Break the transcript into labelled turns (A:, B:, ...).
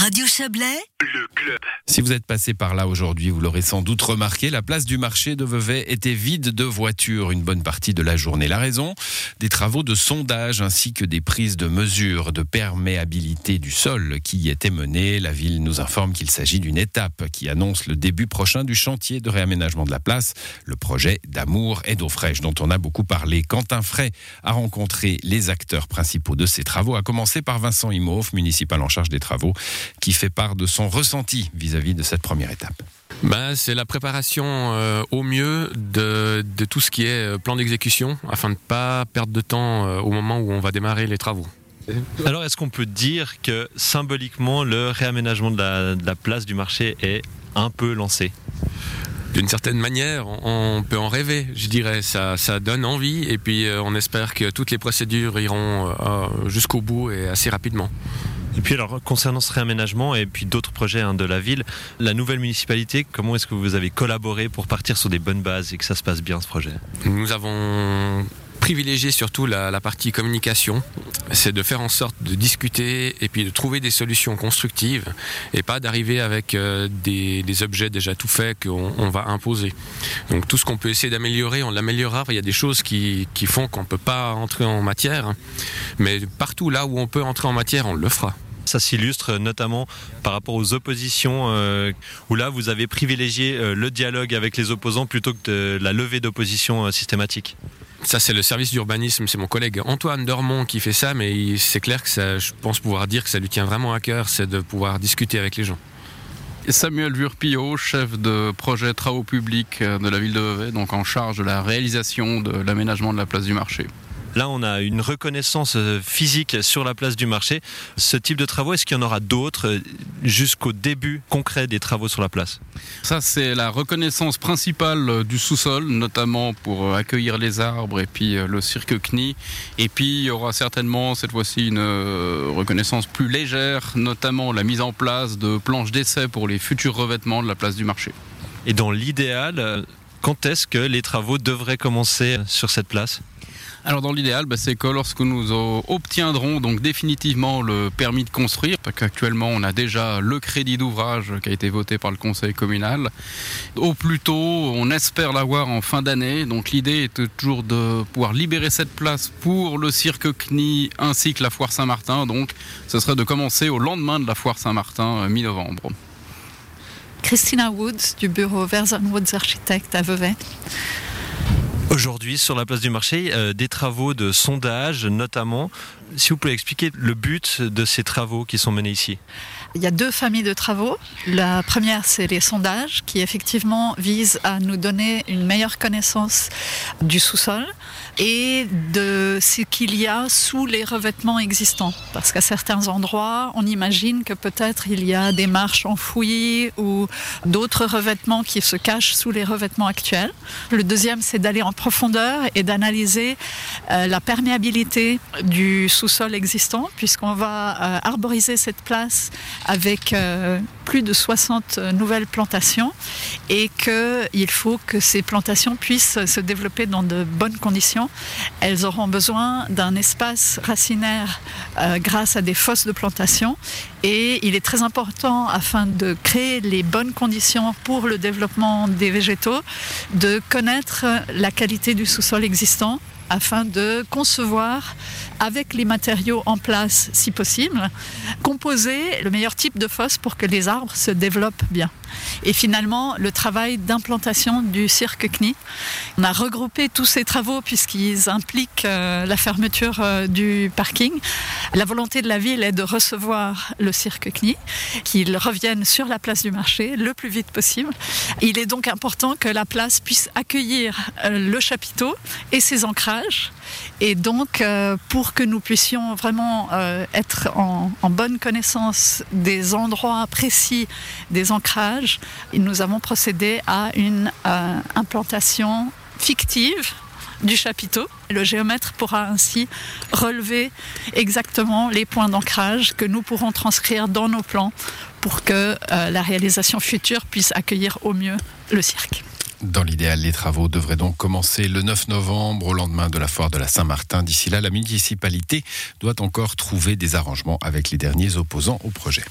A: Radio Chablais,
B: le club.
C: Si vous êtes passé par là aujourd'hui, vous l'aurez sans doute remarqué, la place du marché de Vevey était vide de voitures une bonne partie de la journée. La raison Des travaux de sondage ainsi que des prises de mesures de perméabilité du sol qui y étaient menées. La ville nous informe qu'il s'agit d'une étape qui annonce le début prochain du chantier de réaménagement de la place, le projet d'amour et d'eau fraîche dont on a beaucoup parlé. Quentin Fray a rencontré les acteurs principaux de ces travaux, à commencer par Vincent Imhoff, municipal en charge des travaux qui fait part de son ressenti vis-à-vis de cette première étape.
D: Ben, c'est la préparation euh, au mieux de, de, tout ce qui est euh, plan d'exécution afin de ne pas perdre de temps euh, au moment où on va démarrer les travaux.
E: Alors est-ce qu'on peut dire que symboliquement le réaménagement de la, de la place du marché est un peu lancé?
D: D'une certaine manière, on peut en rêver, je dirais. Ça, ça donne envie et puis on espère que toutes les procédures iront jusqu'au bout et assez rapidement.
E: Et puis alors concernant ce réaménagement et puis d'autres projets hein, de la ville, la nouvelle municipalité, comment est-ce que vous avez collaboré pour partir sur des bonnes bases et que ça se passe bien ce projet?
D: Nous avons privilégié surtout la, partie communication, c'est de faire en sorte de discuter et puis de trouver des solutions constructives et pas d'arriver avec euh, des, objets déjà tout faits qu'on on va imposer. Donc tout ce qu'on peut essayer d'améliorer, on l'améliorera. Il y a des choses qui, qui font qu'on ne peut pas entrer en matière, mais partout là où on peut entrer en matière, on le fera.
E: Ça s'illustre notamment par rapport aux oppositions, euh, où là vous avez privilégié euh, le dialogue avec les opposants plutôt que la levée d'opposition systématique.
D: Ça, c'est le service d'urbanisme, c'est mon collègue Antoine Dormont qui fait ça, mais c'est clair que je pense pouvoir dire que ça lui tient vraiment à cœur, c'est de pouvoir discuter avec les gens.
F: Samuel Vurpillot, chef de projet travaux publics de la ville de Vevey, donc en charge de la réalisation de l'aménagement de la place du marché.
E: Là, on a une reconnaissance physique sur la place du marché. Ce type de travaux, est-ce qu'il y en aura d'autres jusqu'au début concret des travaux sur la place?
F: Ça, c'est la reconnaissance principale du sous-sol, notamment pour accueillir les arbres et puis le cirque CNI. Et puis, il y aura certainement cette fois-ci une reconnaissance plus légère, notamment la mise en place de planches d'essai pour les futurs revêtements de la place du marché.
E: Et dans l'idéal, quand est-ce que les travaux devraient commencer sur cette place?
F: Alors dans l'idéal, bah, c'est que lorsque nous obtiendrons donc définitivement le permis de construire, parce qu'actuellement on a déjà le crédit d'ouvrage qui a été voté par le conseil communal, au plus tôt on espère l'avoir en fin d'année. Donc l'idée est toujours de pouvoir libérer cette place pour le cirque CNI ainsi que la foire Saint-Martin. Donc ce serait de commencer au lendemain de la foire Saint-Martin, mi-novembre.
G: Christina Woods du bureau Verzon Woods Architecte à Vevey.
E: Aujourd'hui, sur la place du marché, euh, des travaux de sondage notamment. Si vous pouvez expliquer le but de ces travaux qui sont menés ici.
G: Il y a deux familles de travaux. La première, c'est les sondages qui effectivement visent à nous donner une meilleure connaissance du sous-sol et de ce qu'il y a sous les revêtements existants. Parce qu'à certains endroits, on imagine que peut-être il y a des marches enfouies ou d'autres revêtements qui se cachent sous les revêtements actuels. Le deuxième, c'est d'aller en profondeur et d'analyser euh, la perméabilité du sous-sol existant, puisqu'on va euh, arboriser cette place avec euh, plus de 60 nouvelles plantations et qu'il faut que ces plantations puissent se développer dans de bonnes conditions. Elles auront besoin d'un espace racinaire euh, grâce à des fosses de plantation et il est très important afin de créer les bonnes conditions pour le développement des végétaux de connaître la qualité du sous-sol existant afin de concevoir avec les matériaux en place si possible, composer le meilleur type de fosse pour que les arbres se développent bien. Et finalement, le travail d'implantation du cirque CNI. On a regroupé tous ces travaux puisqu'ils impliquent euh, la fermeture euh, du parking. La volonté de la ville est de recevoir le cirque CNI, qu'il revienne sur la place du marché le plus vite possible. Il est donc important que la place puisse accueillir euh, le chapiteau et ses ancrages. Et donc, pour que nous puissions vraiment être en, bonne connaissance des endroits précis des ancrages, nous avons procédé à une euh, implantation fictive du chapiteau. Le géomètre pourra ainsi relever exactement les points d'ancrage que nous pourrons transcrire dans nos plans pour que euh, la réalisation future puisse accueillir au mieux le cirque.
C: Dans l'idéal, les travaux devraient donc commencer le 9 novembre, au lendemain de la foire de la Saint-Martin. D'ici là, la municipalité doit encore trouver des arrangements avec les derniers opposants au projet.